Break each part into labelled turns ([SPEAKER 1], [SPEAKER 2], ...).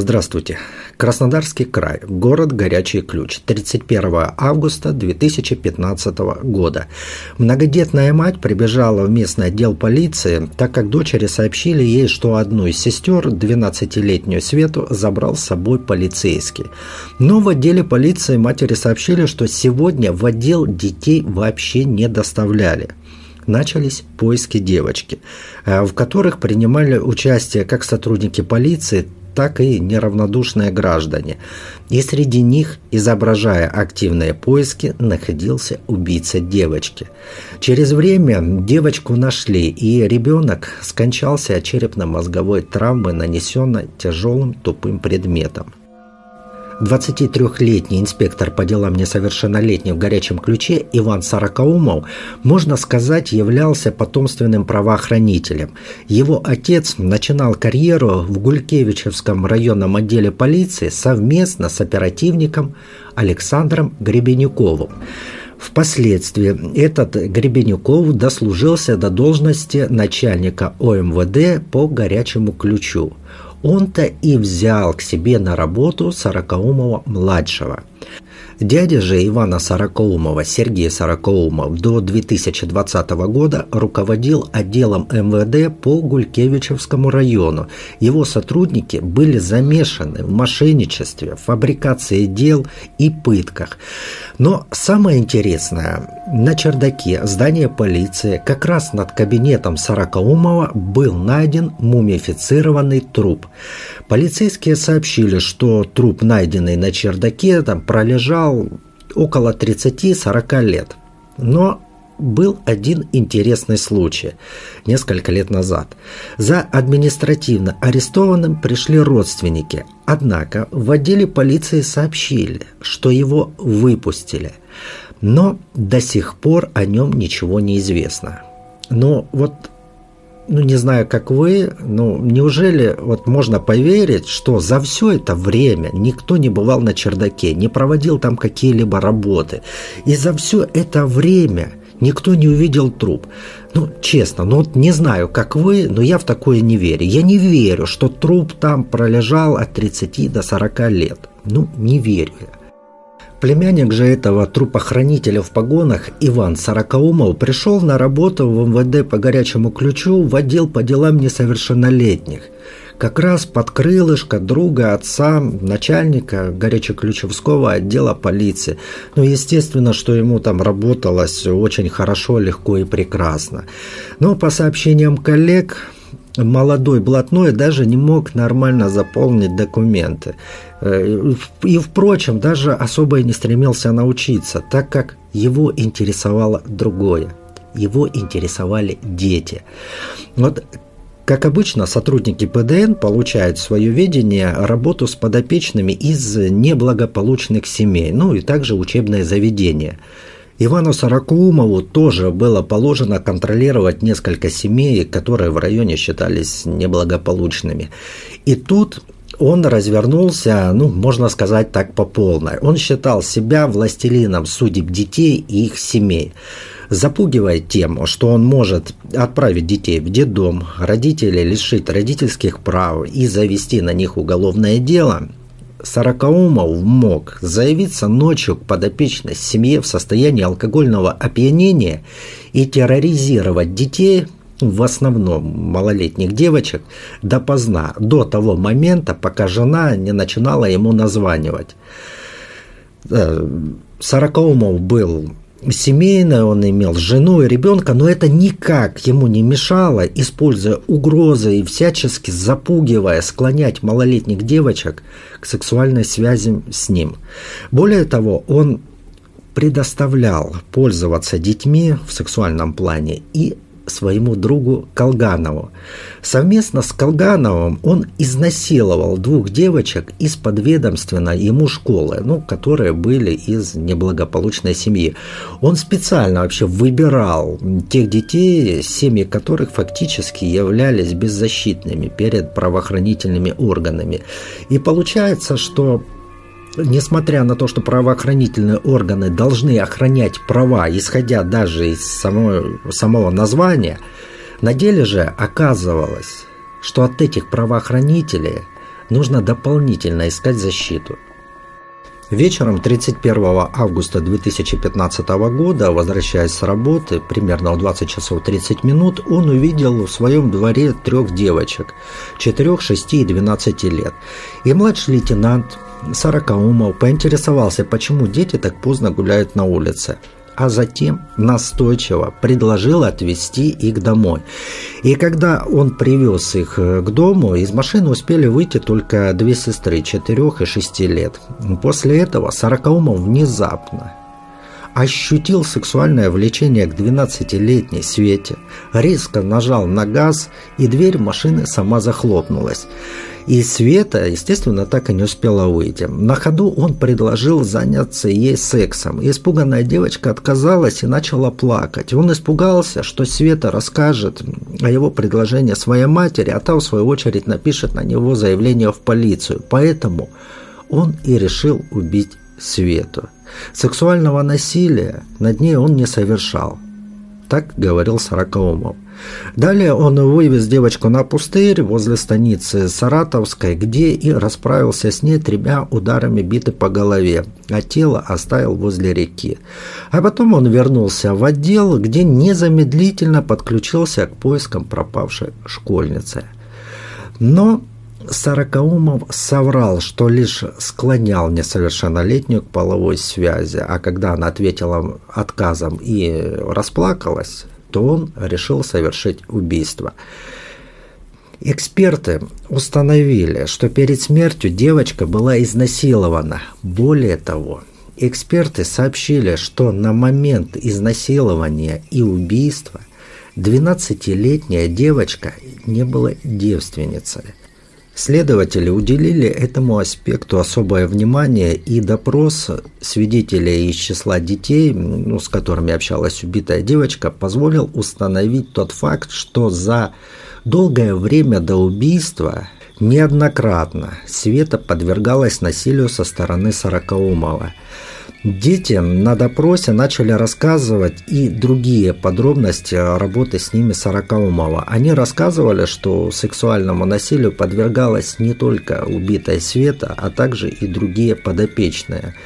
[SPEAKER 1] Здравствуйте. Краснодарский край. Город Горячий Ключ. 31 августа 2015 года. Многодетная мать прибежала в местный отдел полиции, так как дочери сообщили ей, что одну из сестер, 12-летнюю Свету, забрал с собой полицейский. Но в отделе полиции матери сообщили, что сегодня в отдел детей вообще не доставляли начались поиски девочки, э, в которых принимали участие как сотрудники полиции, так и неравнодушные граждане. И среди них, изображая активные поиски, находился убийца девочки. Через время девочку нашли, и ребенок скончался от черепно-мозговой травмы, нанесенной тяжелым тупым предметом. 23-летний инспектор по делам несовершеннолетних в горячем ключе Иван Сорокаумов, можно сказать, являлся потомственным правоохранителем. Его отец начинал карьеру в Гулькевичевском районном отделе полиции совместно с оперативником Александром Гребенюковым. Впоследствии этот Гребенюков дослужился до должности начальника ОМВД по горячему ключу он-то и взял к себе на работу Сорокаумова-младшего. Дядя же Ивана Сорокоумова, Сергей Сорокоумов, до 2020 года руководил отделом МВД по Гулькевичевскому району. Его сотрудники были замешаны в мошенничестве, фабрикации дел и пытках. Но самое интересное, на чердаке здания полиции, как раз над кабинетом Сорокоумова, был найден мумифицированный труп. Полицейские сообщили, что труп, найденный на чердаке, там пролежал около 30-40 лет. Но был один интересный случай несколько лет назад. За административно арестованным пришли родственники, однако в отделе полиции сообщили, что его выпустили, но до сих пор о нем ничего не известно. Но вот ну не знаю, как вы, но неужели вот можно поверить, что за все это время никто не бывал на чердаке, не проводил там какие-либо работы, и за все это время никто не увидел труп. Ну, честно, ну вот не знаю, как вы, но я в такое не верю. Я не верю, что труп там пролежал от 30 до 40 лет. Ну, не верю я. Племянник же этого трупохранителя в погонах Иван Сорокаумов пришел на работу в МВД по горячему ключу в отдел по делам несовершеннолетних. Как раз под крылышко друга отца, начальника горячеключевского отдела полиции. Ну, естественно, что ему там работалось очень хорошо, легко и прекрасно. Но по сообщениям коллег, молодой блатной даже не мог нормально заполнить документы. Э, и, впрочем, даже особо и не стремился научиться, так как его интересовало другое. Его интересовали дети. Вот как обычно, сотрудники ПДН получают свое ведение работу с подопечными из неблагополучных семей, ну и также учебное заведение – Ивану Сорокумову тоже было положено контролировать несколько семей, которые в районе считались неблагополучными. И тут он развернулся, ну, можно сказать так, по полной. Он считал себя властелином судеб детей и их семей запугивая тем, что он может отправить детей в детдом, родителей лишить родительских прав и завести на них уголовное дело, Сорокаумов мог заявиться ночью к подопечной семье в состоянии алкогольного опьянения и терроризировать детей, в основном малолетних девочек, допоздна, до того момента, пока жена не начинала ему названивать. Э, Сорокаумов был семейное, он имел жену и ребенка, но это никак ему не мешало, используя угрозы и всячески запугивая, склонять малолетних девочек к сексуальной связи с ним. Более того, он предоставлял пользоваться детьми в сексуальном плане и своему другу Колганову. Совместно с Колгановым он изнасиловал двух девочек из подведомственной ему школы, ну, которые были из неблагополучной семьи. Он специально вообще выбирал тех детей, семьи которых фактически являлись беззащитными перед правоохранительными органами. И получается, что несмотря на то, что правоохранительные органы должны охранять права, исходя даже из самого, самого названия, на деле же оказывалось, что от этих правоохранителей нужно дополнительно искать защиту. Вечером 31 августа 2015 года, возвращаясь с работы, примерно в 20 часов 30 минут, он увидел в своем дворе трех девочек, 4, 6 и 12 лет. И младший лейтенант Сорокаумов поинтересовался, почему дети так поздно гуляют на улице а затем настойчиво предложил отвезти их домой. И когда он привез их э, к дому, из машины успели выйти только две сестры, 4 и 6 лет. После этого Сорокаумов внезапно ощутил сексуальное влечение к 12-летней Свете, резко нажал на газ, и дверь машины сама захлопнулась. И Света, естественно, так и не успела выйти. На ходу он предложил заняться ей сексом. Испуганная девочка отказалась и начала плакать. Он испугался, что Света расскажет о его предложении своей матери, а та, в свою очередь, напишет на него заявление в полицию. Поэтому он и решил убить Свету. Сексуального насилия над ней он не совершал. Так говорил Сорокаумов. Далее он вывез девочку на пустырь возле станицы Саратовской, где и расправился с ней тремя ударами биты по голове, а тело оставил возле реки. А потом он вернулся в отдел, где незамедлительно подключился к поискам пропавшей школьницы. Но Сорокаумов соврал, что лишь склонял несовершеннолетнюю к половой связи, а когда она ответила отказом и расплакалась, то он решил совершить убийство. Эксперты установили, что перед смертью девочка была изнасилована. Более того, эксперты сообщили, что на момент изнасилования и убийства 12-летняя девочка не была девственницей. Следователи уделили этому аспекту особое внимание, и допрос свидетелей из числа детей, ну, с которыми общалась убитая девочка, позволил установить тот факт, что за долгое время до убийства неоднократно Света подвергалась насилию со стороны Сорокаумова – Дети на допросе начали рассказывать и другие подробности работы с ними Сорокаумова. Они рассказывали, что сексуальному насилию подвергалась не только убитая Света, а также и другие подопечные.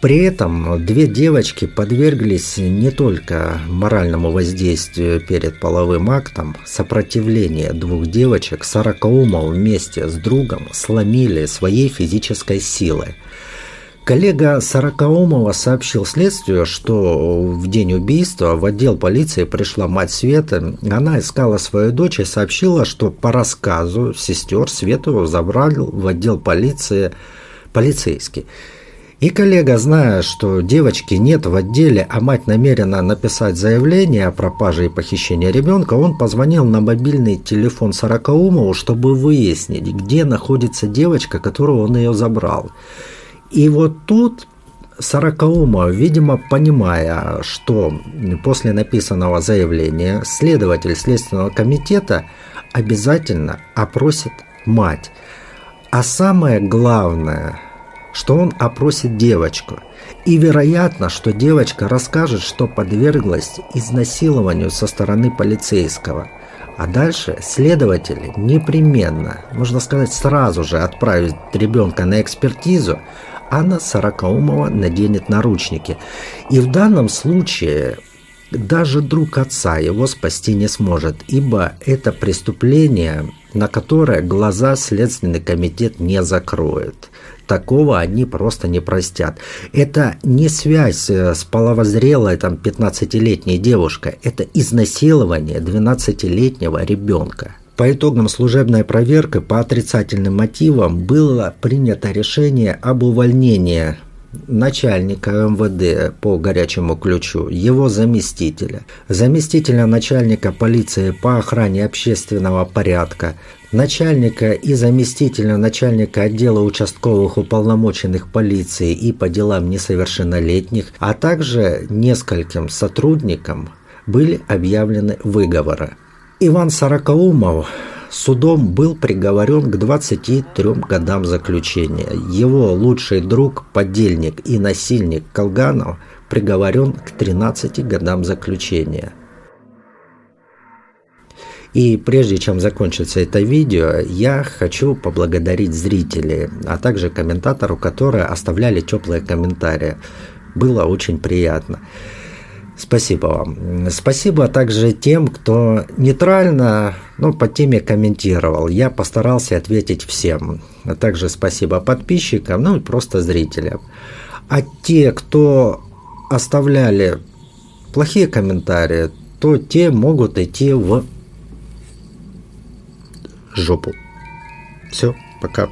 [SPEAKER 1] При этом две девочки подверглись не только моральному воздействию перед половым актом, сопротивление двух девочек Сорокаумов вместе с другом сломили своей физической силой – Коллега Сорокаумова сообщил следствию, что в день убийства в отдел полиции пришла мать Светы. Она искала свою дочь и сообщила, что по рассказу сестер Свету забрали в отдел полиции полицейский. И коллега, зная, что девочки нет в отделе, а мать намерена написать заявление о пропаже и похищении ребенка, он позвонил на мобильный телефон Сорокаумову, чтобы выяснить, где находится девочка, которую он ее забрал. И вот тут Сорокаумов, видимо, понимая, что после написанного заявления следователь Следственного комитета обязательно опросит мать. А самое главное, что он опросит девочку. И вероятно, что девочка расскажет, что подверглась изнасилованию со стороны полицейского. А дальше следователи непременно, можно сказать сразу же отправят ребенка на экспертизу, Анна Сорокаумова наденет наручники. И в данном случае даже друг отца его спасти не сможет, ибо это преступление, на которое глаза Следственный комитет не закроет. Такого они просто не простят. Это не связь э, с половозрелой там 15-летней девушкой, это изнасилование 12-летнего ребенка. По итогам служебной проверки по отрицательным мотивам было принято решение об увольнении начальника МВД по горячему ключу, его заместителя, заместителя начальника полиции по охране общественного порядка, начальника и заместителя начальника отдела участковых уполномоченных полиции и по делам несовершеннолетних, а также нескольким сотрудникам были объявлены выговоры. Иван Сорокаумов судом был приговорен к 23 годам заключения. Его лучший друг, подельник и насильник Колганов приговорен к 13 годам заключения. И прежде чем закончится это видео, я хочу поблагодарить зрителей, а также комментатору, которые оставляли теплые комментарии. Было очень приятно. Спасибо вам. Спасибо также тем, кто нейтрально ну, по теме комментировал. Я постарался ответить всем. А также спасибо подписчикам, ну и просто зрителям. А те, кто оставляли плохие комментарии, то те могут идти в жопу. Все, пока.